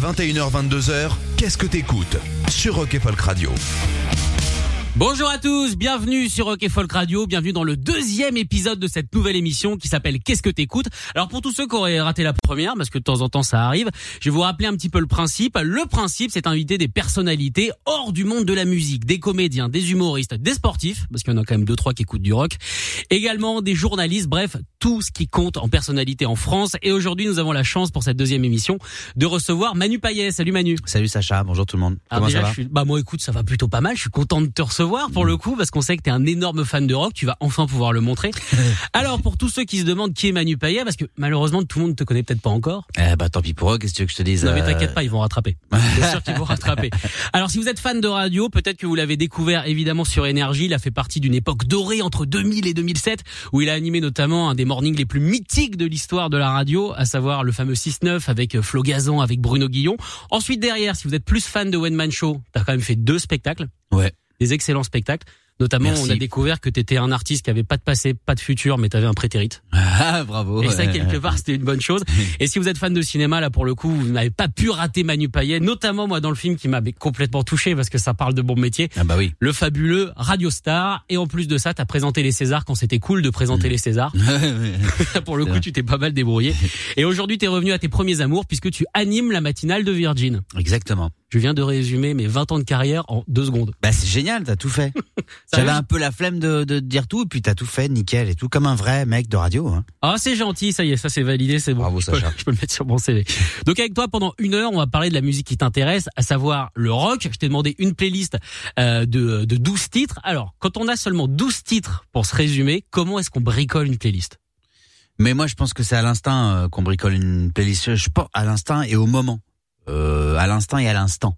21h, 22h, qu'est-ce que t'écoutes Sur Rock et Folk Radio? Bonjour à tous, bienvenue sur Rock et Folk Radio, bienvenue dans le deuxième épisode de cette nouvelle émission qui s'appelle Qu'est-ce que t'écoutes? Alors pour tous ceux qui auraient raté la première, parce que de temps en temps ça arrive, je vais vous rappeler un petit peu le principe. Le principe c'est inviter des personnalités hors du monde de la musique, des comédiens, des humoristes, des sportifs, parce qu'il y en a quand même deux trois qui écoutent du rock, également des journalistes, bref, tout ce qui compte en personnalité en France. Et aujourd'hui nous avons la chance pour cette deuxième émission de recevoir Manu Payet. Salut Manu. Salut Sacha, bonjour tout le monde. Alors Comment déjà, ça va? je suis- bah moi écoute, ça va plutôt pas mal. Je suis content de te recevoir pour le coup parce qu'on sait que t'es un énorme fan de rock. Tu vas enfin pouvoir le montrer. Alors pour tous ceux qui se demandent qui est Manu Payet, parce que malheureusement tout le monde ne te connaît peut-être pas encore. Eh bah tant pis pour eux, qu'est-ce que tu veux que je te dise Non mais euh, t'inquiète pas, ils vont rattraper. C'est sûr qu'ils vont rattraper. Alors si vous êtes fan de radio, peut-être que vous l'avez découvert évidemment sur Énergie. Il a fait partie d'une époque dorée entre 2000 et 2007 où il a animé notamment un des mornings les plus mythiques de l'histoire de la radio, à savoir le fameux 6-9 avec euh, Flo Gazan, avec Bruno Guillon. Ensuite derrière, si vous êtes plus fan de One Man Show, t'as quand même fait deux spectacles Ouais. Des excellents spectacles. Notamment, Merci. on a découvert que t'étais un artiste qui avait pas de passé, pas de futur, mais t'avais un prétérite. Ah bravo. Et ça, quelque part, c'était une bonne chose. Et si vous êtes fan de cinéma, là, pour le coup, vous n'avez pas pu rater Manu Payet, notamment moi dans le film qui m'avait complètement touché parce que ça parle de bon métier. Ah bah oui. Le fabuleux Radio Star. Et en plus de ça, t'as présenté les Césars quand c'était cool de présenter les Césars. pour le coup, vrai. tu t'es pas mal débrouillé. Et aujourd'hui, t'es revenu à tes premiers amours puisque tu animes la matinale de Virgin. Exactement. Je viens de résumer mes 20 ans de carrière en deux secondes. Bah c'est génial, t'as tout fait. J'avais va un peu la flemme de, de dire tout et puis t'as tout fait nickel et tout comme un vrai mec de radio. Hein. Ah, c'est gentil, ça y est, ça c'est validé, c'est bon. Bravo, je, peux, Sacha. je peux le mettre sur mon CV. Donc avec toi, pendant une heure, on va parler de la musique qui t'intéresse, à savoir le rock. Je t'ai demandé une playlist euh, de, de 12 titres. Alors, quand on a seulement 12 titres pour se résumer, comment est-ce qu'on bricole une playlist? Mais moi je pense que c'est à l'instinct euh, qu'on bricole une playlist. Je pense à l'instinct et au moment. Euh, à l'instinct et à l'instant.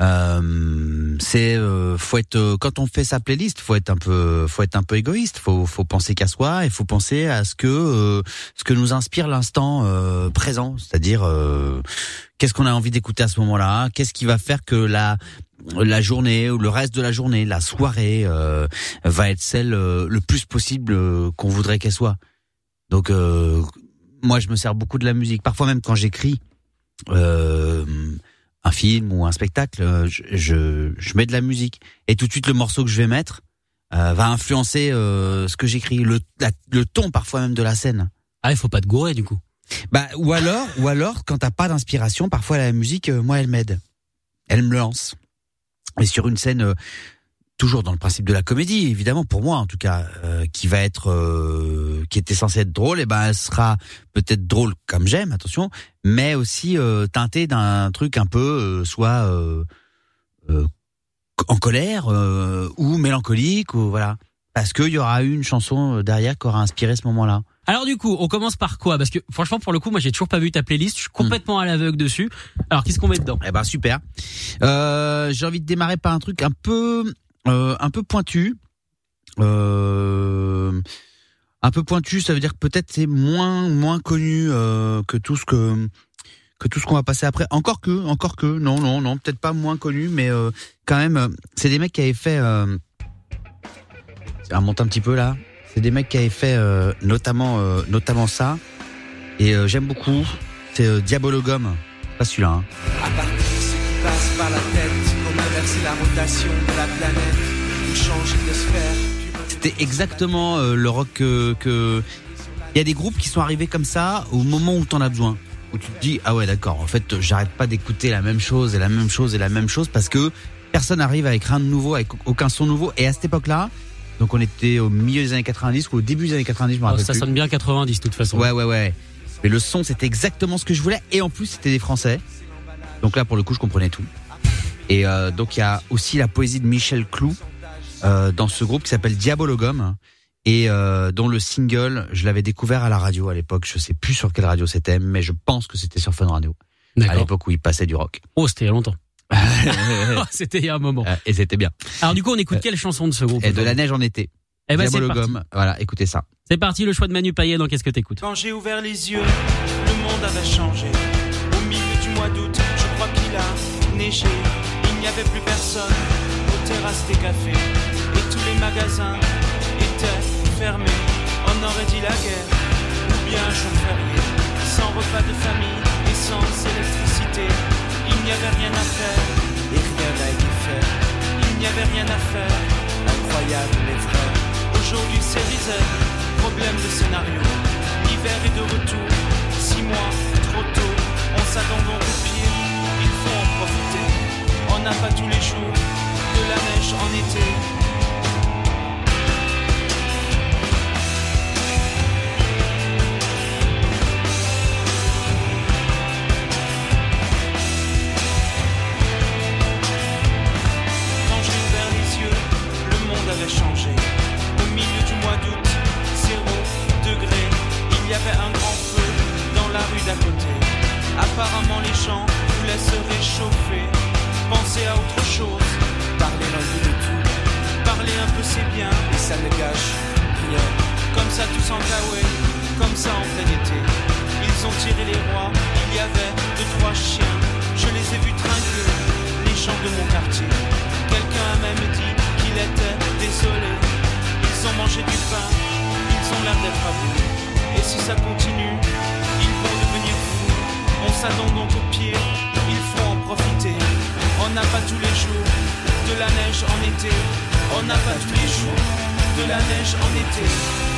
Euh, c'est euh, faut être euh, quand on fait sa playlist, faut être un peu faut être un peu égoïste, faut faut penser qu'à soi et faut penser à ce que euh, ce que nous inspire l'instant euh, présent, c'est-à-dire qu'est-ce qu'on a envie d'écouter à ce moment-là, qu'est-ce qui va faire que la la journée ou le reste de la journée, la soirée va être celle le plus possible qu'on voudrait qu'elle soit? Donc moi je me sers beaucoup de la musique, parfois même quand j'écris euh, un film ou un spectacle, euh, je, je, je mets de la musique et tout de suite le morceau que je vais mettre euh, va influencer euh, ce que j'écris, le, la- le ton parfois même de la scène. Ah, il faut pas te gourer du coup. Bah ou alors ou alors quand t'as pas d'inspiration, parfois la musique, euh, moi elle m'aide, elle me lance. Et sur une scène, euh, toujours dans le principe de la comédie, évidemment pour moi en tout cas, euh, qui va être, euh, qui était censée être drôle, et ben elle sera peut-être drôle comme j'aime, attention, mais aussi euh, teintée d'un truc un peu euh, soit euh, euh, en colère euh, ou mélancolique ou voilà, parce qu'il y aura eu une chanson derrière qui aura inspiré ce moment-là. Alors du coup, on commence par quoi? Parce que franchement, pour le coup, moi j'ai toujours pas vu ta playlist. Je suis complètement à l'aveugle dessus. Alors qu'est-ce qu'on met dedans? Eh ben super. Euh, J'ai envie de démarrer par un truc un peu, euh, un peu pointu. Euh, un peu pointu, ça veut dire que peut-être c'est moins, moins connu euh, que tout ce que que tout ce qu'on va passer après. Encore que, encore que, non, non, non, peut-être pas moins connu, mais quand même, c'est des mecs qui avaient fait. Euh, ça un petit peu là. C'est des mecs qui avaient fait notamment, notamment ça. Et j'aime beaucoup. C'est Diabologum. Pas celui-là. Hein. À partir ce qui passe par la tête, inverser la rotation de la planète, ou changer de sphère. C'était exactement euh, le rock que, que Il y a des groupes qui sont arrivés comme ça au moment où t'en as besoin. Où tu te dis, ah ouais, d'accord, en fait, j'arrête pas d'écouter la même chose et la même chose et la même chose parce que personne n'arrive avec rien de nouveau, avec aucun son nouveau. Et à cette époque-là, donc on était au milieu des années 90 ou au début des années 90, je me Oh, rappelle ça plus. sonne bien 90 de toute façon. Ouais, ouais, ouais. Mais le son, c'était exactement ce que je voulais. Et en plus, c'était des Français. Donc là, pour le coup, je comprenais tout. Et euh, donc, il y a aussi la poésie de Michel Clou euh, dans ce groupe qui s'appelle Diabologum. Et euh, dont le single, je l'avais découvert à la radio à l'époque. Je sais plus sur quelle radio c'était, mais je pense que c'était sur Fun Radio. À l'époque où il passait du rock. Oh, c'était il y a longtemps. Euh, c'était il y a un moment. et c'était bien. Alors du coup, on écoute quelle chanson de ce groupe Et de la neige en été. Eh ben. Diabologum. Voilà, écoutez ça. C'est parti, le choix de Manu Payet dans Qu'est-ce que t'écoutes? Quand j'ai ouvert les yeux, le monde avait changé. Au milieu du mois d'août, je crois qu'il a neigé. Il n'y avait plus personne aux terrasses des cafés. Et tous les magasins étaient fermés. On aurait dit la guerre, ou bien un jour férié. Sans repas de famille et sans électricité. Il n'y avait rien à faire, et rien n'a été fait. Il n'y avait rien à faire, incroyable mais vrai. Aujourd'hui c'est Rizet, problème de scénario. L'hiver est de retour, six mois, trop tôt. On s'attend au pire, il faut en profiter. N'a pas tous les jours de la neige en été. Quand j'ai ouvert les yeux, le monde avait changé. Au milieu du mois d'août, zéro degré, il y avait un grand feu dans la rue d'à côté. Apparemment les gens voulaient se réchauffer, penser à autre chose, parler un peu de tout. Parler un peu c'est bien, et ça ne gâche rien. Comme ça tous en kawaii, comme ça en plein été. Ils ont tiré les rois, il y avait deux trois chiens. Je les ai vus trinquer, les gens de mon quartier. Quelqu'un a même dit qu'il était désolé. Ils ont mangé du pain, ils ont l'air d'être à bout. Et si ça continue, ils vont devenir fous. On s'attend donc au pire, il faut en profiter. On n'a pas tous les jours de la neige en été. On n'a pas tous les jours de la neige en été.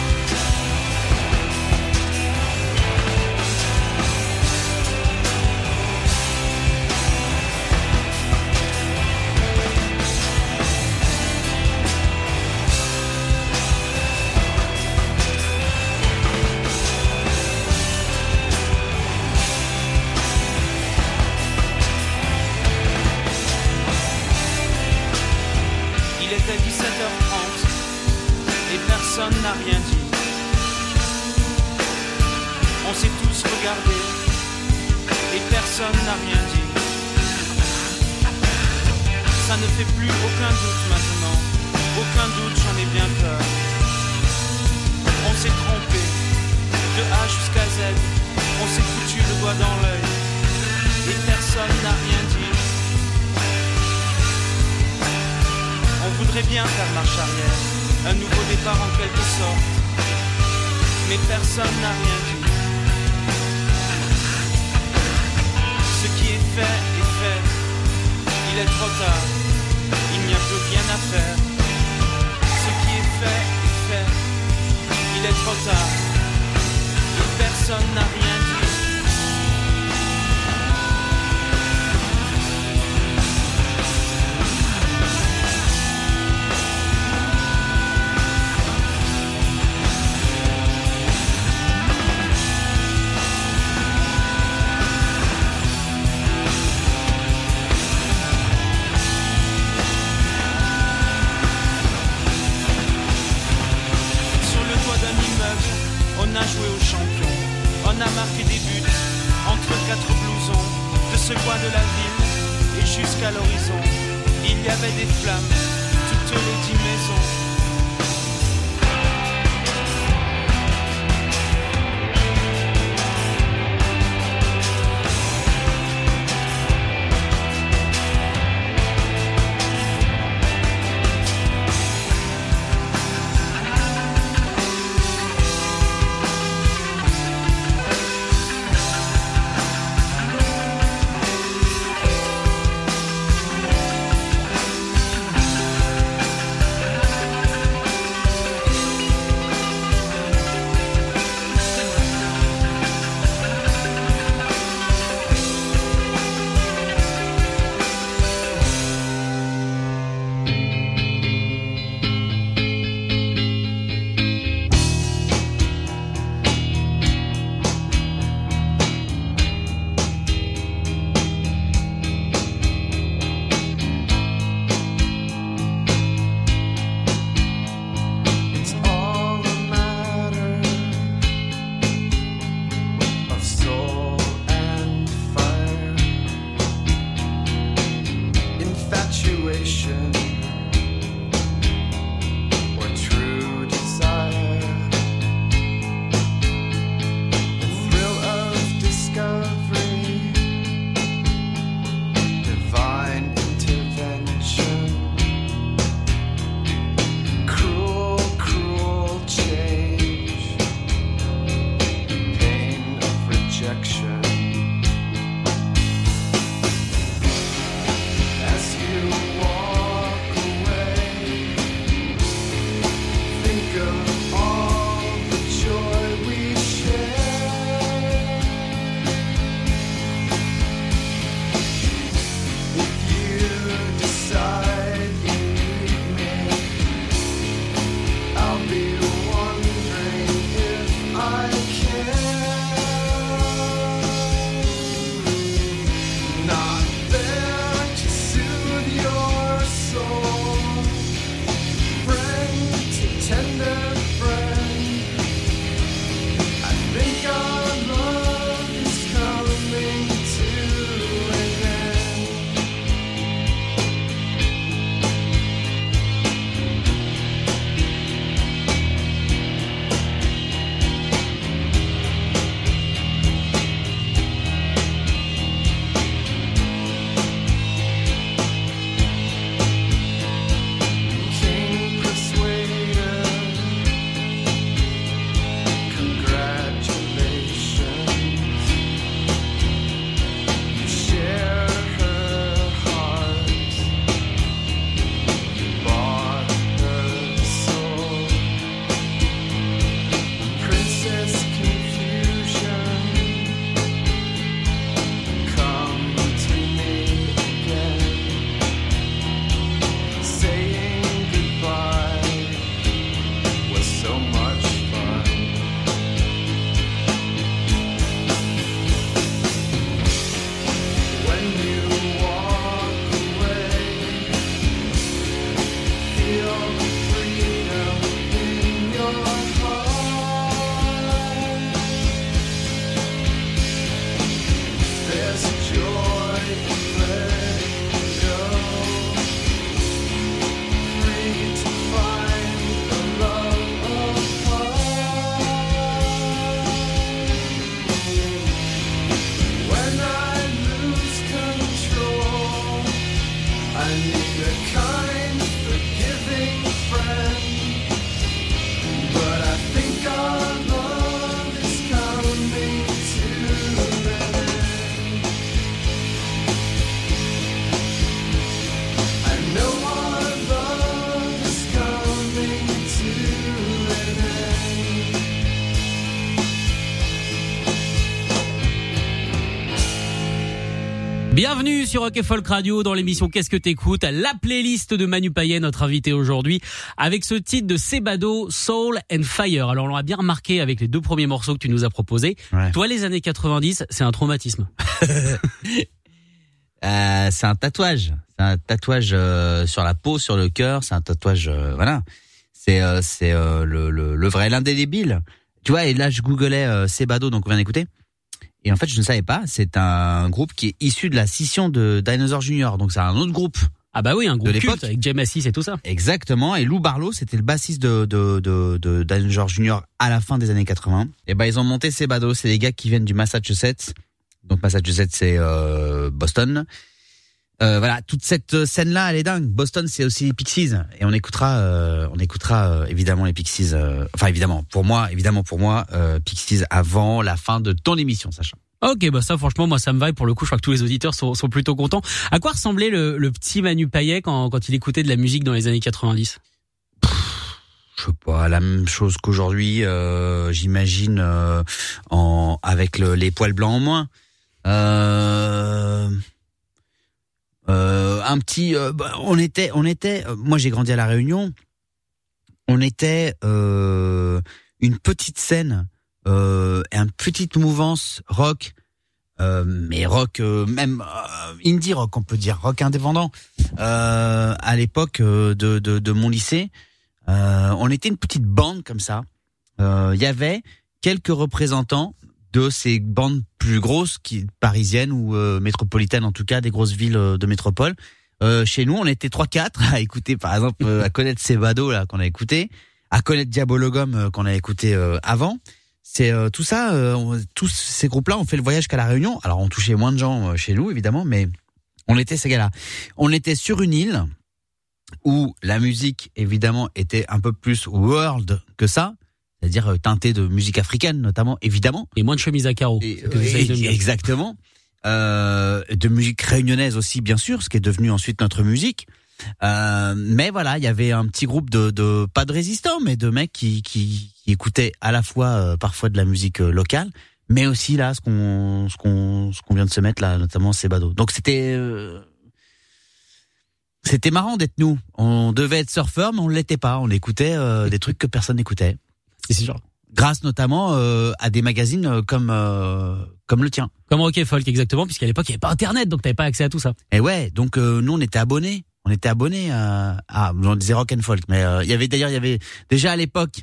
Sur Rock et Folk Radio dans l'émission Qu'est-ce que t'écoutes La playlist de Manu Payet, notre invité aujourd'hui, avec ce titre de Sebado, Soul and Fire. Alors on l'a bien remarqué avec les deux premiers morceaux que tu nous as proposés. Ouais. Toi, les années 90, c'est un traumatisme. Euh, c'est un tatouage. C'est un tatouage euh, sur la peau, sur le cœur. C'est un tatouage, euh, voilà. C'est c'est le, le, le vrai, l'indélébile. Tu vois, et là, je googlais Sebado, donc on vient d'écouter. Et en fait, je ne savais pas. C'est un groupe qui est issu de la scission de Dinosaur Junior. Donc c'est un autre groupe. Ah bah oui, un groupe De culte avec James Assis et tout ça. Exactement. Et Lou Barlow, c'était le bassiste de, de, de, de Dinosaur Junior à la fin des années 80. Et ben, ils ont monté Sebado. C'est des gars qui viennent du Massachusetts. Donc, Massachusetts, c'est euh, Boston. Euh, voilà, toute cette scène-là, elle est dingue. Boston, c'est aussi les Pixies. Et on écoutera, euh, on écoutera euh, évidemment les Pixies. euh, enfin, évidemment, pour moi, évidemment pour moi, euh, Pixies avant la fin de ton émission, Sacha. Ok, bah ça franchement, moi ça me va et pour le coup, je crois que tous les auditeurs sont, sont plutôt contents. À quoi ressemblait le, le petit Manu Payet quand, quand il écoutait de la musique dans les années 90 je sais pas, la même chose qu'aujourd'hui, euh, j'imagine, euh, en avec le- les poils blancs en moins. Euh, euh, un petit, euh, bah, on était, on était. euh, moi, j'ai grandi à la Réunion. On était euh, une petite scène, euh, une petite mouvance rock, euh, mais rock, même indie rock, on peut dire rock indépendant. À l'époque de, de, de mon lycée. On était une petite bande comme ça. Il y avait quelques représentants de ces bandes plus grosses, qui, parisiennes ou euh, métropolitaines en tout cas, des grosses villes euh, de métropole. Euh, chez nous, on était trois quatre à écouter, par exemple, euh, à connaître Sebado là qu'on a écouté, à connaître Diabologum euh, qu'on a écouté euh, avant. C'est tout ça, tous ces groupes-là ont fait le voyage qu'à la Réunion. Alors on touchait moins de gens chez nous évidemment, mais on était ces gars-là. On était sur une île où la musique évidemment était un peu plus world que ça, c'est-à-dire euh, teintée de musique africaine notamment évidemment. Et moins de chemise à carreaux. Et- et- exactement. Euh, de musique réunionnaise aussi bien sûr, ce qui est devenu ensuite notre musique. Euh, mais voilà, il y avait un petit groupe de, de pas de résistants, mais de mecs qui, qui, qui écoutaient à la fois euh, parfois de la musique euh, locale, mais aussi là ce qu'on ce qu'on ce qu'on vient de se mettre là, notamment Sebado. Donc c'était euh, c'était marrant d'être nous. On devait être surfeur, mais on l'était pas. On écoutait euh, des trucs que personne n'écoutait. C'est sûr. Grâce notamment euh, à des magazines euh, comme euh, comme le tien. Comme Rock Folk exactement, puisqu'à l'époque il n'y avait pas Internet, donc t'avais pas accès à tout ça. Et ouais, donc euh, nous on était abonnés. On était abonnés à, à on disait rock and folk, mais euh, il y avait d'ailleurs il y avait déjà à l'époque,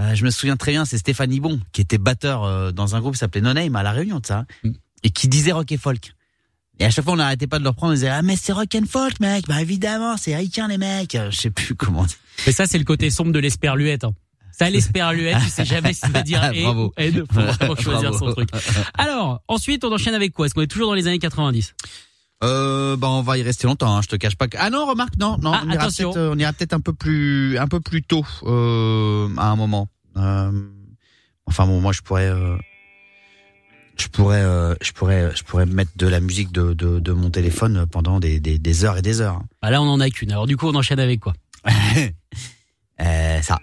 euh, je me souviens très bien, c'est Stéphanie Bon qui était batteur euh, dans un groupe qui s'appelait No Name à la Réunion de ça, Mm. et qui disait rock et folk. Et à chaque fois on n'arrêtait pas de leur prendre, on disait ah mais c'est rock and folk mec, bah évidemment c'est haïtien les mecs, je sais plus comment. Mais ça, c'est le côté sombre de l'esperluette. Hein. Ça, l'esperluette, tu sais jamais si tu vas dire et Bravo. ou. Faut vraiment choisir Bravo. son truc. Alors, ensuite, on enchaîne avec quoi? Est-ce qu'on est toujours dans les années 90 Euh, bah on va y rester longtemps, hein, je te cache pas. Que... Ah non, remarque, non, non, Ah, on ira attention. peut-être, on ira peut-être un peu plus, un peu plus tôt euh, à un moment. Euh, enfin bon, moi je pourrais, euh, je pourrais, euh, je pourrais, je pourrais mettre de la musique de, de, de mon téléphone pendant des, des, des heures et des heures. bah Là, on en a qu'une. Alors du coup, on enchaîne avec quoi? Euh, ça.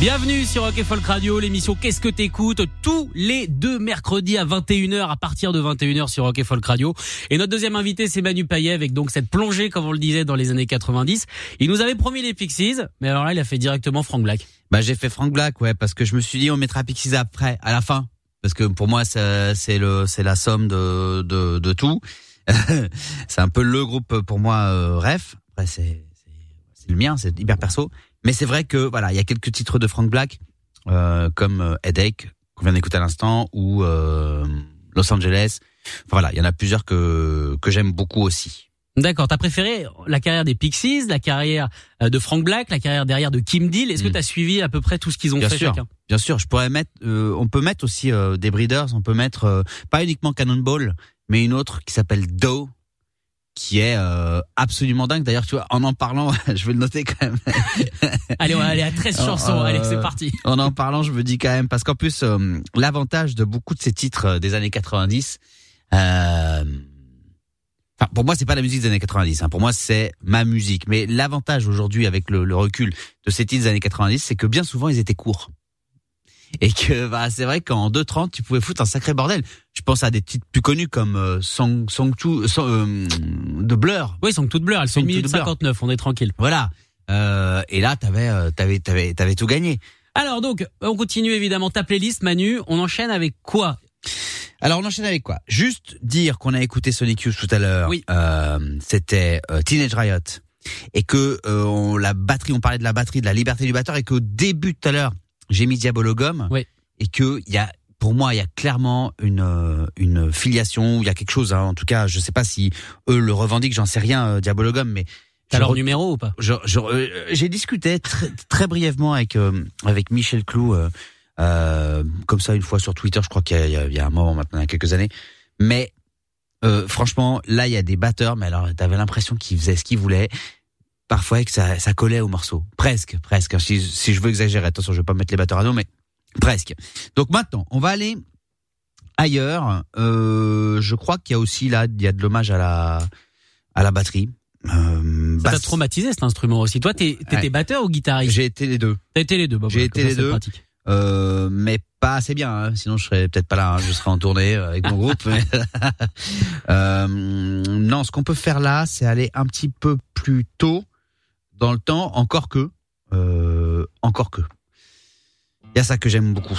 Bienvenue sur Rock et Folk Radio, l'émission Qu'est-ce que t'écoutes tous les deux mercredis à 21h à partir de 21h sur Rock et Folk Radio. Et notre deuxième invité c'est Manu Payet avec donc cette plongée comme on le disait dans les années 90. Il nous avait promis les Pixies, mais alors là il a fait directement Frank Black. Bah j'ai fait Frank Black ouais parce que je me suis dit on mettra Pixies après à la fin parce que pour moi c'est c'est le c'est la somme de de, de tout. c'est un peu le groupe pour moi euh, ref. Après c'est c'est le mien, c'est hyper perso. Mais c'est vrai que voilà, il y a quelques titres de Frank Black euh, comme euh, Headache qu'on vient d'écouter à l'instant ou euh, Los Angeles. Enfin, voilà, il y en a plusieurs que que j'aime beaucoup aussi. D'accord, t'as préféré la carrière des Pixies, la carrière euh, de Frank Black, la carrière derrière de Kim Deal? Est-ce que Mm. t'as suivi à peu près tout ce qu'ils ont Bien fait sûr. chacun? Bien sûr, je pourrais mettre, euh, on peut mettre aussi euh, des Breeders, on peut mettre euh, pas uniquement Cannonball, mais une autre qui s'appelle Doe, qui est euh, absolument dingue. D'ailleurs, tu vois, en en parlant, je vais le noter quand même. Allez, on va aller à 13 Oh, chansons. euh, Allez, c'est parti. en en parlant, je me dis quand même parce qu'en plus, euh, l'avantage de beaucoup de ces titres des années 90, euh, enfin pour moi c'est pas la musique des années 90, hein, pour moi c'est ma musique. Mais l'avantage aujourd'hui avec le, le recul de ces titres des années 90, c'est que bien souvent ils étaient courts. Et que bah c'est vrai qu'en 2.30 tu pouvais foutre un sacré bordel. Je pense à des titres plus connus comme euh, Song Song Two, Song- euh, de Blur. Oui, sont toutes bleues. Elles sont Sont 1 minute toutes bleues. 59. On est tranquille. Voilà. Euh, et là t'avais euh, t'avais t'avais t'avais tout gagné. Alors donc, on continue évidemment ta playlist, Manu. On enchaîne avec quoi? Alors on enchaîne avec quoi? Juste dire qu'on a écouté Sonic Youth tout à l'heure. Oui. Euh, C'était euh, Teenage Riot et que euh, on, la batterie, on parlait de la batterie, de la liberté du batteur et qu'au début tout à l'heure j'ai mis Diabolo Gum Oui. et que il y a pour moi il y a clairement une euh, une filiation, il y a quelque chose. Hein, en tout cas, je sais pas si eux le revendiquent, j'en sais rien euh, Diabolo Gum, mais T'as leur numéro ou pas? euh, j'ai discuté très, très brièvement avec euh, avec Michel Clou, euh, euh, comme ça une fois sur Twitter, je crois qu'il y y a- il y a un moment maintenant, il y a quelques années. Mais euh, franchement, là il y a des batteurs, mais alors t'avais l'impression qu'ils faisaient ce qu'ils voulaient. Parfois que ça, ça collait au morceau, presque, presque. Si, si je veux exagérer, attention, je vais pas mettre les batteurs à dos, mais presque. Donc maintenant, on va aller ailleurs. Euh, je crois qu'il y a aussi là, il y a de l'hommage à la à la batterie. Euh, Ça t'a traumatisé cet instrument aussi. Toi, t'étais Ouais. batteur ou guitariste J'ai été les deux. T'as été les deux. Bah, J'ai été les deux. pratique. Euh, mais pas assez bien, hein. sinon je serais peut-être pas là, hein. je serais en tournée euh, avec mon groupe. mais- Euh, non, ce qu'on peut faire là, c'est aller un petit peu plus tôt dans le temps, encore que, euh, encore que. Il y a ça que j'aime beaucoup.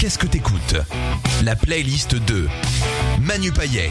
Qu'est-ce que t'écoutes? La playlist de Manu Payet.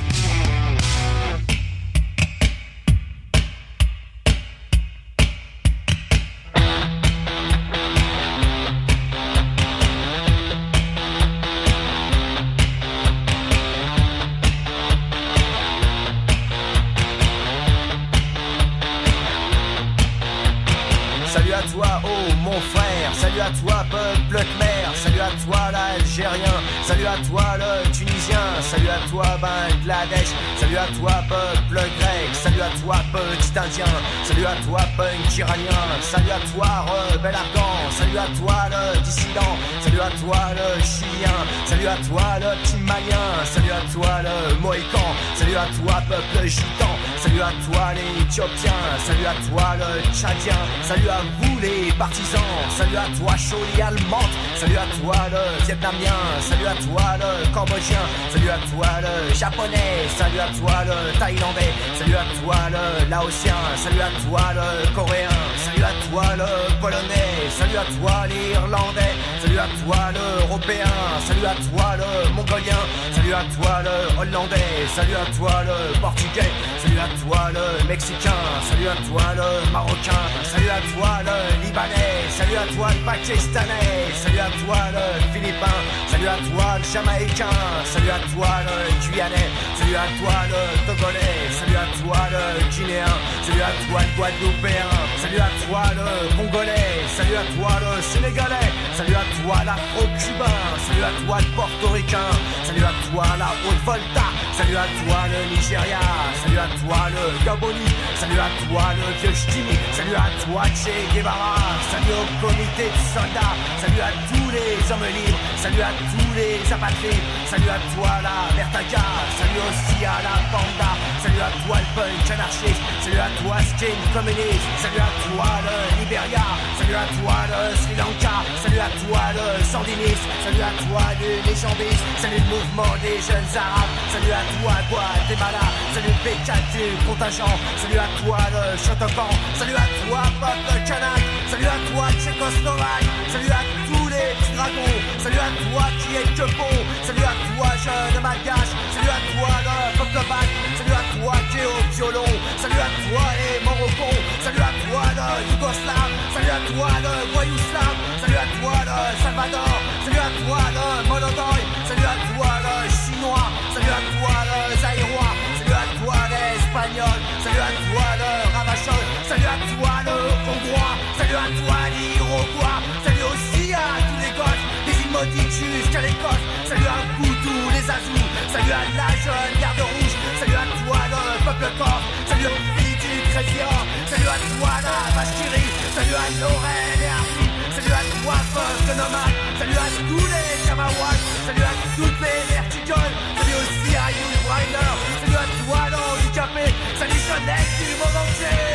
Salut à toi, le Tunisien. Salut à toi, Bangladesh. Salut à toi, peuple grec. Salut à toi, petit indien. Salut à toi, punk iranien. Salut à toi, rebelle afghan. Salut à toi, le dissident. Salut à toi, le chilien. Salut à toi, le petit malien. Salut à toi, le mohican. Salut à toi, peuple gitan. Salut à toi, les éthiopiens. Salut à toi, le tchadien. Salut à vous, les partisans. Salut à toi, Choli allemande. Salut à toi, le vietnamien. Salut à toi, le cambodgien. Salut à toi, le japonais. Salut à toi, le thaïlandais. Salut à toi, le laotien. Salut à toi, le coréen. À toi, le polonais. Salut à toi, l'irlandais. Salut à toi, l'européen. Salut à toi, le mongolien. Salut à toi, le hollandais. Salut à toi, le portugais. Salut à toi, le mexicain. Salut à toi, le marocain. Salut à toi, le libanais. Salut à toi, le pakistanais. Salut à toi, le philippin. Salut à toi, le jamaïcain. Salut à toi, le guyanais. Salut à toi, le togolais. Salut toi, le guinéen. Salut à toi, le guadeloupéen. Salut à toi, le congolais. Salut à toi, le sénégalais. Salut à toi, l'afro-cubain. Salut à toi, le portoricain. Salut à toi, la Haute-Volta. Salut à toi, le Nigeria. Salut à toi, le Gaboni. Salut à toi, le vieux. Salut à toi, Che Guevara. Salut au comité de soldats. Salut à tous les hommes libres. Salut à tous les apatrides. Salut à toi, la Vertaga. Salut aussi à la Panda. Salut à toi, le Salut à toi, skin communiste. Salut à toi, le Liberia. Salut à toi, le Sri Lanka. Salut à toi, le sandiniste. Salut à toi, le légendiste. Salut le mouvement des jeunes arabes. Salut à toi, Guatemala. Salut le du contingent. Salut à toi, le Shotokan. Salut à toi, peuple kanak. Salut à toi, Tchécoslovaque. Salut à tous les petits dragons. Salut à toi qui est que bon. Salut à toi, jeune malgache. Salut à toi, le peuple bac. Au violon. Salut à toi, les Morocons. Salut à toi, le Yougoslave. Salut à toi, le Voyouslave. Salut à toi, le Salvador. Salut à toi, le Monodoy. Salut à toi, le Chinois. Salut à toi, le Zaïrois. Salut à toi, l'Espagnol. Salut à toi, le Ravachol. Salut à toi, le Hongrois. Salut à toi, l'Iroquois. Salut aussi à tous les gosses. Des îles jusqu'à l'Écosse. Salut à vous tous les Azous. Salut à la jeune garde rouge. Salut aux filles du. Salut à toi, la Bastillerie. Salut à Lorraine et. Salut à toi, peuple nomade. Salut à tous les Kamawats. Salut à toutes les verticoles. Salut aussi à Hugh Reiner. Salut à toi, l'handicapé. Salut jeunesse du monde entier.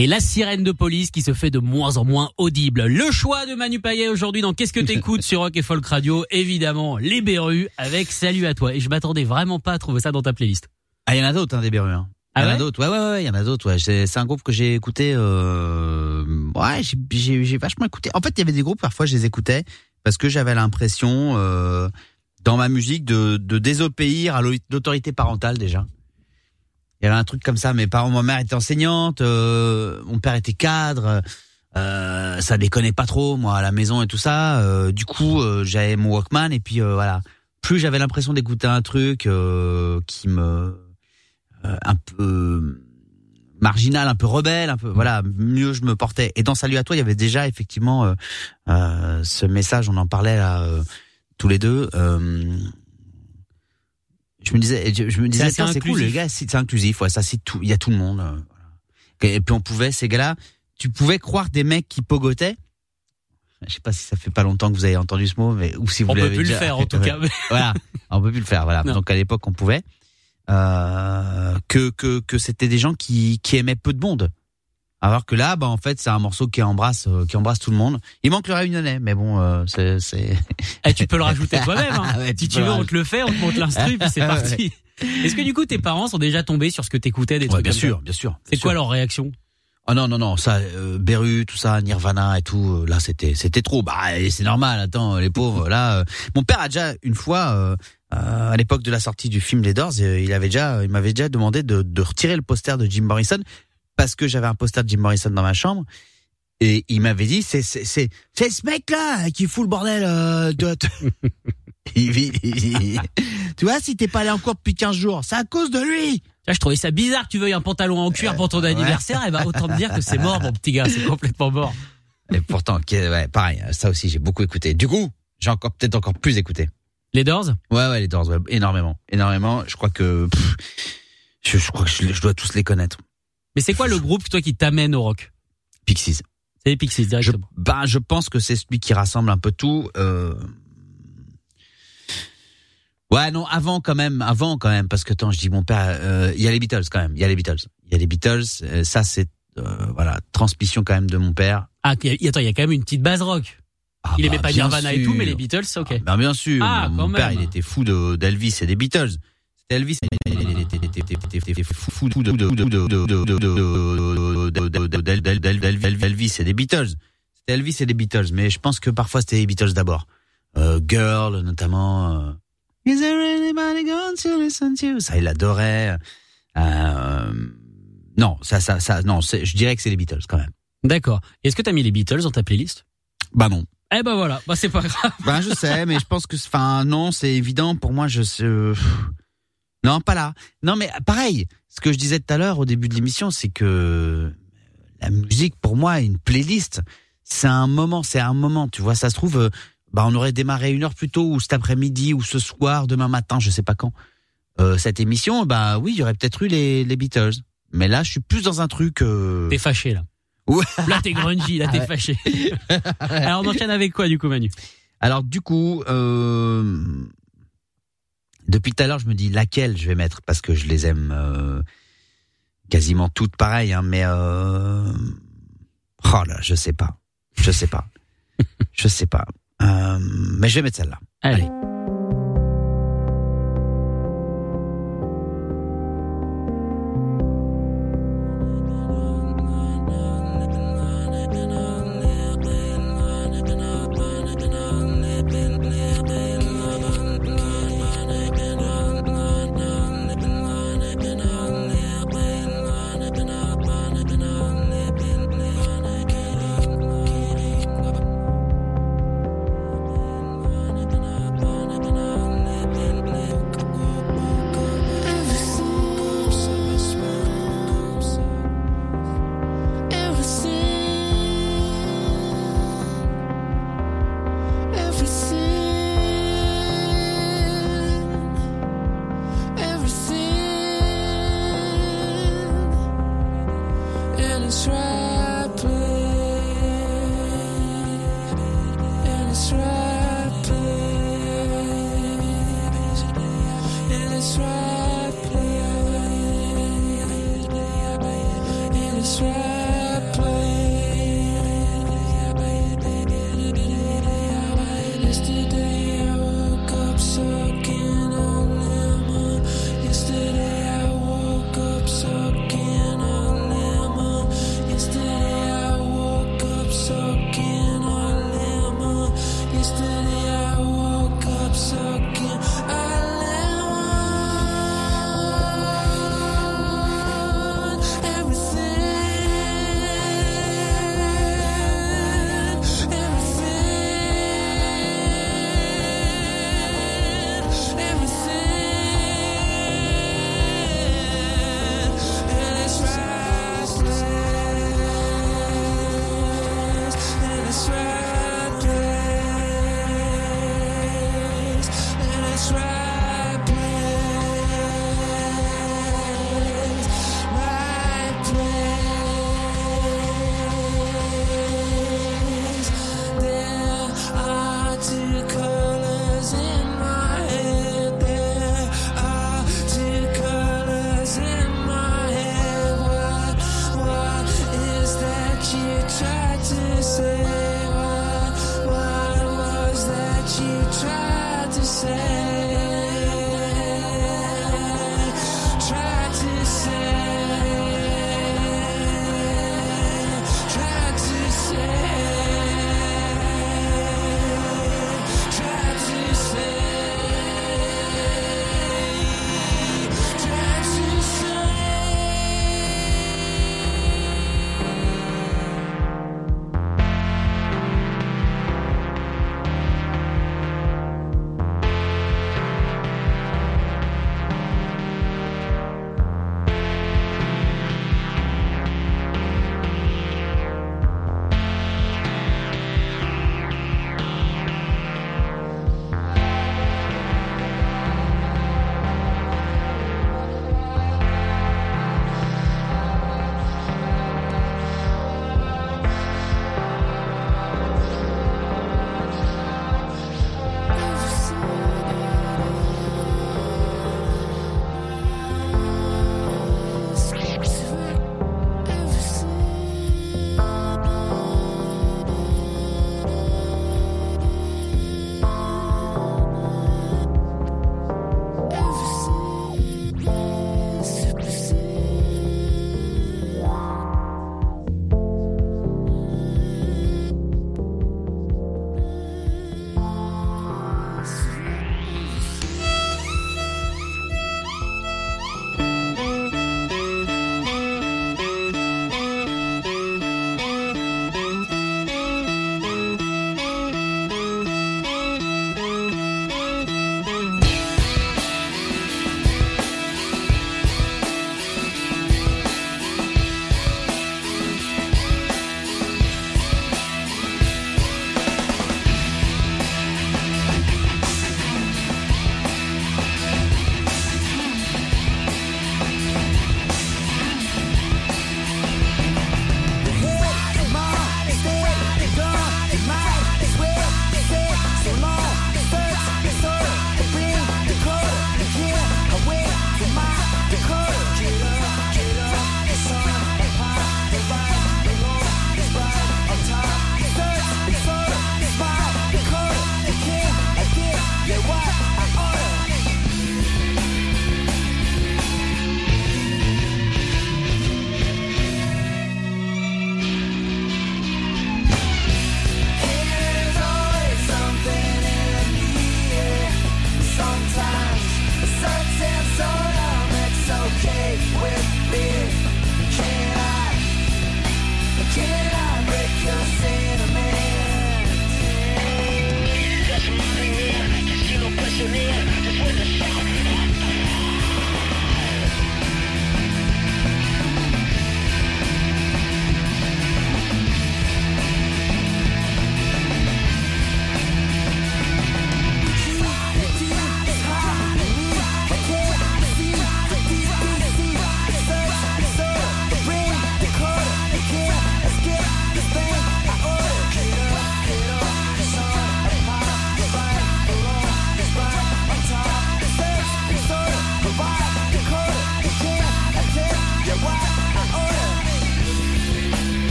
Et la sirène de police qui se fait de moins en moins audible. Le choix de Manu Payet aujourd'hui dans Qu'est-ce que t'écoutes sur Rock et Folk Radio Évidemment, les Berus avec Salut à toi. Et je m'attendais vraiment pas à trouver ça dans ta playlist. Ah, il y en a d'autres, hein, des Berus. Hein. Il y Ah en a ouais d'autres, ouais, ouais, ouais, il y en a d'autres, ouais. C'est un groupe que j'ai écouté, euh... ouais, j'ai- vachement écouté. En fait, il y avait des groupes, parfois, je les écoutais parce que j'avais l'impression, euh, dans ma musique, de, de désobéir à l'au- l'autorité parentale, déjà. Il y avait un truc comme ça. Mes parents, ma mère était enseignante, euh, mon père était cadre, euh, ça déconnait pas trop, moi, à la maison et tout ça. Euh, du coup, euh, j'avais mon Walkman et puis, euh, voilà. Plus j'avais l'impression d'écouter un truc euh, qui me un peu marginal, un peu rebelle, un peu voilà, mieux je me portais. Et dans Salut à toi, il y avait déjà effectivement euh, ce message, on en parlait là euh, tous les deux. Je me disais, je, je me disais, c'est cool, les gars, c'est inclusif, ouais, ça c'est tout, il y a tout le monde. euh. Et puis on pouvait, ces gars-là, tu pouvais croire des mecs qui pogotaient. Je sais pas si ça fait pas longtemps que vous avez entendu ce mot, mais ou si vous On peut plus le faire en tout cas. voilà, on peut plus le faire. Voilà. Non. Donc à l'époque, on pouvait. Euh, que que que c'était des gens qui qui aimaient peu de monde. Alors que là, bah en fait, c'est un morceau qui embrasse euh, qui embrasse tout le monde. Il manque le réunionnais, mais bon, euh, c'est c'est. Eh, tu peux le rajouter toi-même. Hein. Ah ouais, tu si tu veux, on te le fait, on te monte l'instru, puis c'est parti. Est-ce que du coup tes parents sont déjà tombés sur ce que t'écoutais des Ouais, trucs bien comme sûr, ça bien sûr. C'est quoi sûr. leur réaction? Ah non non non, ça euh, Beru, tout ça, Nirvana et tout, euh, là c'était c'était trop. Bah et c'est normal, attends, les pauvres là. euh, mon père a déjà une fois euh, euh, à l'époque de la sortie du film Les Doors, euh, il avait déjà il m'avait déjà demandé de de retirer le poster de Jim Morrison parce que j'avais un poster de Jim Morrison dans ma chambre. Et il m'avait dit, c'est c'est c'est c'est ce mec là qui fout le bordel. Euh, de... Il vit- il- tu vois, si t'es pas allé en cours depuis 15 jours, c'est à cause de lui. Là, je trouvais ça bizarre que tu veuilles un pantalon en cuir pour ton anniversaire. Et bah autant te dire que c'est mort, mon petit gars, c'est complètement mort. Et pourtant, ouais, pareil, ça aussi j'ai beaucoup écouté. Du coup, j'ai encore peut-être encore plus écouté. Les Doors? Ouais, ouais, les Doors, ouais, énormément, énormément. Je crois que pff, je, je crois que je, je dois tous les connaître. Mais c'est quoi le groupe toi qui t'amène au rock? Pixies. C'est les Pixies Je, directement. ben, je pense que c'est celui qui rassemble un peu tout. Euh... Ouais, non, avant quand même, avant quand même, parce que attends, je dis mon père, euh, il y a les Beatles quand même, il y a les Beatles, il y a les Beatles. euh, ça, c'est euh, voilà, transmission quand même de mon père. Ah, y- attends, il y a quand même une petite base rock. Ah, il bah, aimait pas Nirvana et tout, mais les Beatles, ok. Ben bien sûr. Ah, mon mon père, il était fou de d'Elvis et des Beatles. Elvis Elvis et des Beatles. C'était Elvis et des Beatles, mais je pense que parfois c'était les Beatles d'abord. Euh, Girl, notamment. Euh, Is there anybody going to listen to? You? Ça, il adorait. Euh, non, ça, ça, ça, non, je dirais que c'est les Beatles quand même. D'accord. Est-ce que t'as mis les Beatles dans ta playlist? Bah non. Eh ben voilà, bah c'est pas grave. bah je sais, mais je pense que, enfin non, c'est évident. Pour moi, je. Euh, non, pas là. Non, mais pareil. Ce que je disais tout à l'heure au début de l'émission, c'est que la musique, pour moi, une playlist, c'est un moment, c'est un moment. Tu vois, ça se trouve, euh, bah on aurait démarré une heure plus tôt, ou cet après-midi, ou ce soir, demain matin, je sais pas quand. Euh, cette émission, bah oui, il y aurait peut-être eu les, les Beatles. Mais là, je suis plus dans un truc. euh, T'es fâché là. Ouais. Là t'es grungy, là t'es Ouais. fâché. Alors on enchaîne avec quoi du coup Manu? Alors du coup, euh, depuis tout à l'heure, je me dis laquelle je vais mettre? Parce que je les aime euh, quasiment toutes pareilles, hein, mais euh, oh là, je sais pas, je sais pas, je sais pas. Euh, mais je vais mettre celle-là. Allez.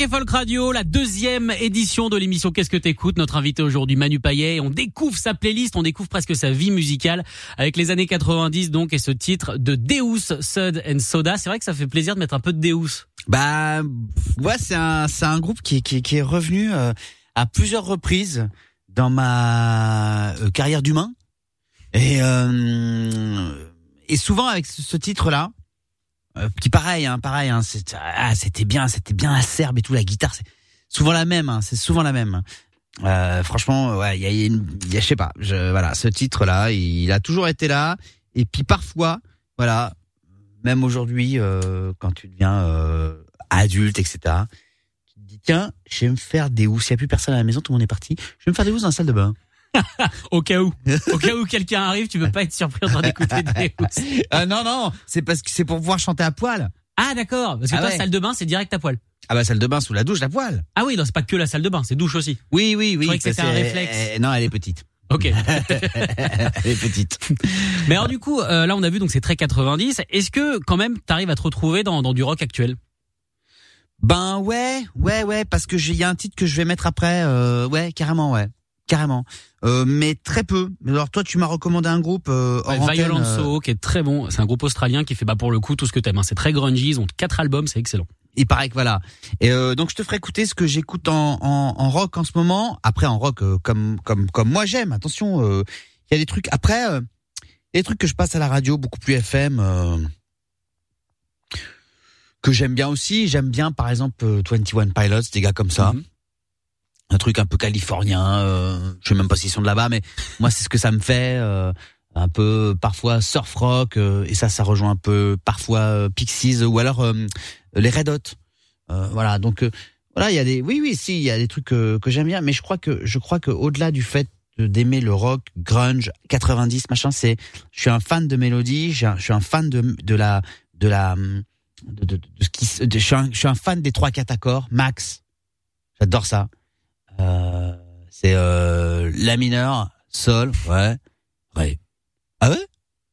Rock et Folk Radio, la deuxième édition de l'émission Qu'est-ce que t'écoutes? Notre invité aujourd'hui Manu Payet. On découvre sa playlist, on découvre presque sa vie musicale avec les années 90 donc et ce titre de Deus, Sud and Soda. C'est vrai que ça fait plaisir de mettre un peu de Deus. Bah, ouais, c'est un, c'est un groupe qui, qui, qui est revenu euh, à plusieurs reprises dans ma euh, carrière d'humain. Et, euh, et souvent avec ce, ce titre-là, euh, qui pareil, hein, pareil, hein, ah, c'était bien, c'était bien acerbe et tout, la guitare, c'est souvent la même, hein, c'est souvent la même. Euh, franchement, ouais, il y a, il y il je sais pas, voilà, ce titre-là, il a toujours été là. Et puis parfois, voilà, même aujourd'hui, euh, quand tu deviens euh, adulte, etc., tu te dis tiens, je vais me faire des housses. S'il n'y a plus personne à la maison, tout le monde est parti. Je vais me faire des housses dans la salle de bain. Au cas où, au cas où quelqu'un arrive, tu veux pas être surpris en train d'écouter Deus. Ah non non, c'est parce que c'est pour pouvoir chanter à poil. Ah d'accord, parce que Ah toi ouais. salle de bain c'est direct à poil. Ah bah salle de bain sous la douche, la poil. Ah oui, non c'est pas que la salle de bain, c'est douche aussi. Oui oui oui. croyais que c'était un réflexe. euh, non, elle est petite. Ok. elle est petite. Mais alors du coup, euh, là on a vu donc c'est très 90. Est-ce que quand même t'arrives à te retrouver dans, dans du rock actuel? Ben ouais, ouais, ouais, parce que j'ai- il y a un titre que je vais mettre après. Euh, ouais, carrément, ouais, carrément. Euh, mais très peu. Mais Alors toi, tu m'as recommandé un groupe euh, Ouais, Violent euh, Soul, qui est très bon. C'est un groupe australien qui fait bah pour le coup tout ce que t'aimes. hein. C'est très grungy. Ils ont quatre albums, c'est excellent. Il paraît que voilà. Et euh, donc je te ferai écouter ce que j'écoute en, en, en rock en ce moment. Après en rock euh, comme comme comme moi j'aime. Attention, euh, il y a des trucs. Après, euh, il y a des trucs que je passe à la radio beaucoup plus FM. euh, que j'aime bien aussi. J'aime bien par exemple euh, 21 Pilots, des gars comme ça. Mhm. Un truc un peu californien. Euh, je sais même pas s'ils sont de là-bas, mais moi c'est ce que ça me fait. euh, un peu parfois surf rock euh, et ça ça rejoint un peu parfois euh, Pixies ou alors euh, les Red Hot. Euh, voilà, donc voilà, il y a des oui oui si il y a des trucs que, j'aime bien mais je crois que je crois que au-delà du fait d'aimer le rock grunge 90 machin, c'est je suis un fan de mélodie, je suis un fan de de la de la de, de, de ce qui je suis un fan des trois quatre accords max. J'adore ça. Euh, c'est euh, la mineur, sol, ouais, ré. Ah ouais?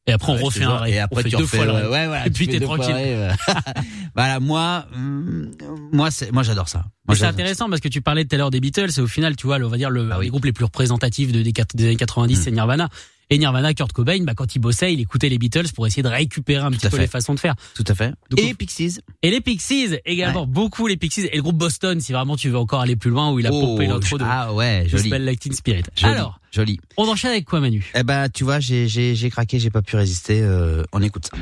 Et après on Ouais, je refait un ré. Et après on tu deux refais fois le ré. ouais, voilà, Et puis t'es tranquille. ré, voilà, moi, hum, moi, c'est, moi, j'adore ça. Moi, c'est intéressant parce que tu parlais tout à l'heure des Beatles et au final, tu vois, le- on va dire le, Ah oui. les groupes les plus représentatifs de, des, des années 90, Mm. c'est Nirvana. Et Nirvana, Kurt Cobain, bah, quand il bossait, il écoutait les Beatles pour essayer de récupérer un Tout petit peu fait. les façons de faire. Tout à fait. Donc, Et au- Pixies. Et les Pixies, également, beaucoup les Pixies. Et le groupe Boston, si vraiment tu veux encore aller plus loin, où il a pompé l'intro de ah ouais, joli. Teen Spirit. Joli, Alors, joli. on enchaîne avec quoi, Manu? Eh ben, tu vois, j'ai, j'ai, j'ai craqué, j'ai pas pu résister. euh, on écoute ça.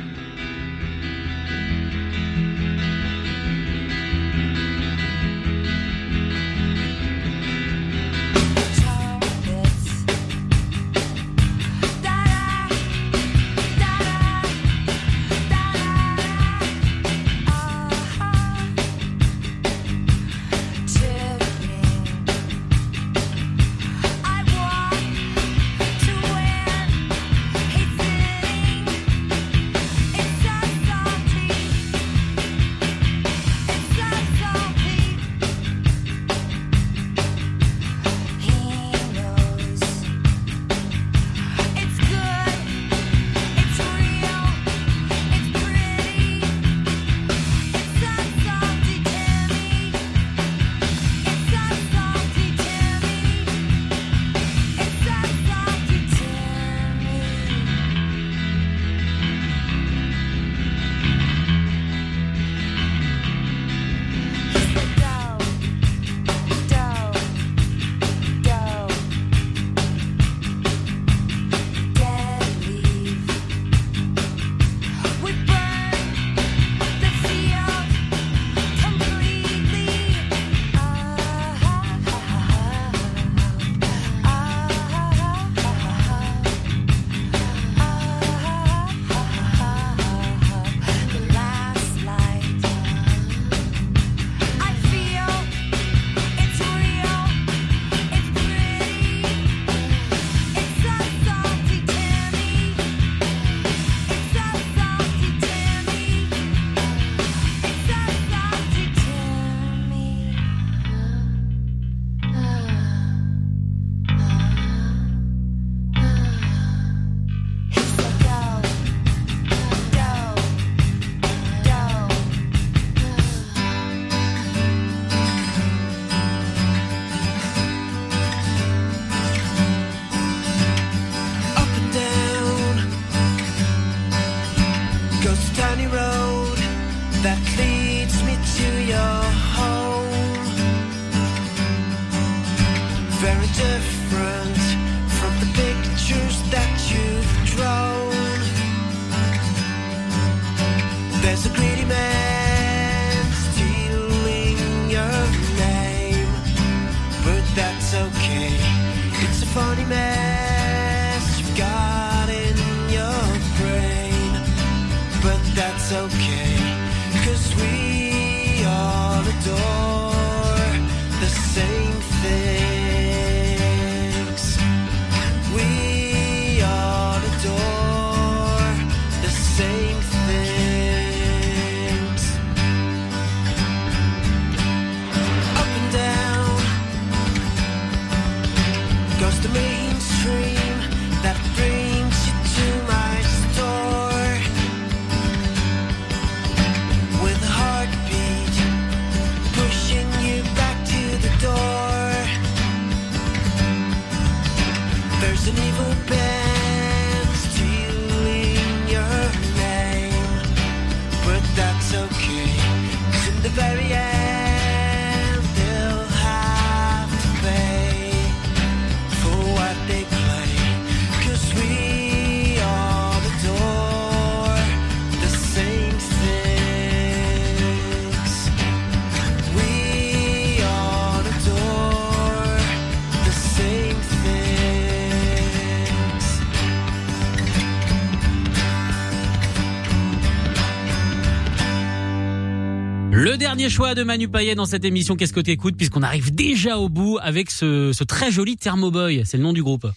Dernier choix de Manu Payet dans cette émission Qu'est-ce que t'écoutes puisqu'on arrive déjà au bout avec ce, très joli Thermoboy, c'est le nom du groupe.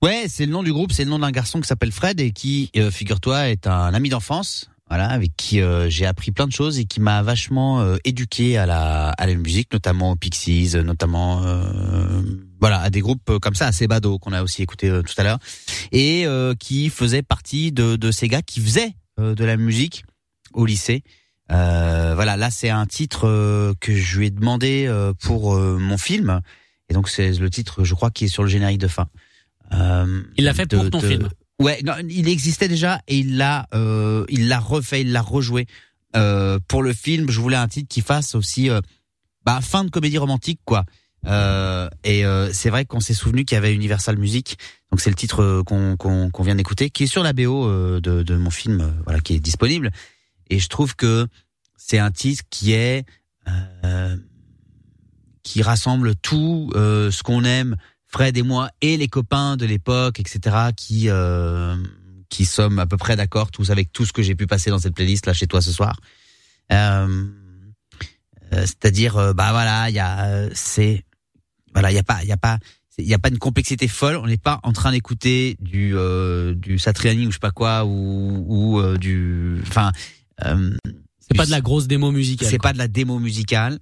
Ouais, c'est le nom du groupe, c'est le nom d'un garçon qui s'appelle Fred et qui, euh, figure-toi, est un ami d'enfance, voilà, avec qui euh, j'ai appris plein de choses et qui m'a vachement euh, éduqué à la à musique, notamment aux Pixies, notamment voilà, à des groupes comme ça, assez bado qu'on a aussi écouté tout à l'heure, et qui faisait partie de ces gars qui faisaient de la musique au lycée. Euh, voilà, là c'est un titre euh, que je lui ai demandé euh, pour euh, mon film, et donc c'est le titre, je crois, qui est sur le générique de fin. Euh, Il l'a fait de- pour ton de- film. Ouais, non, il existait déjà et il l'a, euh, il l'a refait, il l'a rejoué euh, pour le film. Je voulais un titre qui fasse aussi, bah, fin de comédie romantique, quoi. Euh, et euh, c'est vrai qu'on s'est souvenu qu'il y avait Universal Music, donc c'est le titre qu'on vient d'écouter, qui est sur la BO de, de mon film, voilà, qui est disponible. Et je trouve que c'est un titre qui est euh, qui rassemble tout euh, ce qu'on aime, Fred et moi et les copains de l'époque, etc. Qui euh, qui sommes à peu près d'accord tous avec tout ce que j'ai pu passer dans cette playlist là chez toi ce soir. Euh, euh, C'est-à-dire, euh, bah voilà, il y a, c'est, voilà, il y a pas, il y a pas, il y a pas une complexité folle. On n'est pas en train d'écouter du euh, du Satriani ou je sais pas quoi ou ou euh, du, enfin. Euh, C'est pas de la grosse démo musicale. c'est pas de la démo musicale.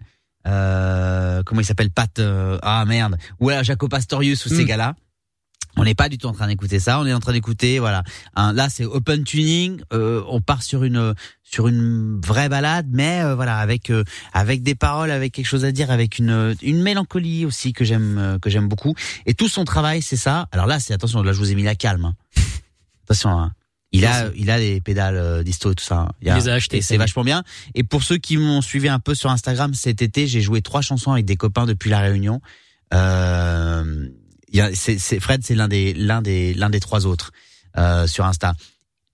Euh, comment il s'appelle? Pat euh, Ah merde. Ou alors Jaco Pastorius ou ces Mm. gars-là. On n'est pas du tout en train d'écouter ça. On est en train d'écouter, voilà. Là, c'est open tuning. euh, on part sur une sur une vraie balade, mais euh, voilà, avec euh, avec des paroles, avec quelque chose à dire, avec une une mélancolie aussi que j'aime que j'aime beaucoup. Et tout son travail, c'est ça. Alors là, c'est attention. Là, je vous ai mis la calme. hein. Attention. hein. Il a il a des pédales euh, disto et tout ça. hein. Il les a achetées, c'est est. vachement bien. Et pour ceux qui m'ont suivi un peu sur Instagram cet été, j'ai joué trois chansons avec des copains depuis la Réunion. Euh, il y a- c'est, c'est- Fred, c'est l'un des l'un des l'un des trois autres euh, sur Insta.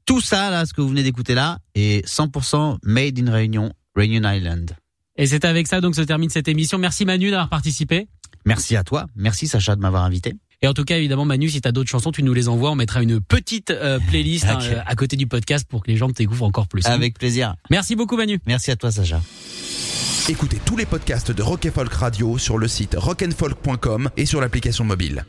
Tout ça là, ce que vous venez d'écouter là, est 100% made in Réunion, Réunion Island. Et c'est avec ça donc se termine cette émission. Merci Manu d'avoir participé. Merci à toi, merci Sacha de m'avoir invité. Et en tout cas, évidemment, Manu, si t'as d'autres chansons, tu nous les envoies. On mettra une petite euh, playlist hein, euh, à côté du podcast pour que les gens te découvrent encore plus. Avec plaisir. Merci beaucoup, Manu. Merci à toi Sacha. Écoutez tous les podcasts de Rock and Folk Radio sur le site rockandfolk.com et sur l'application mobile.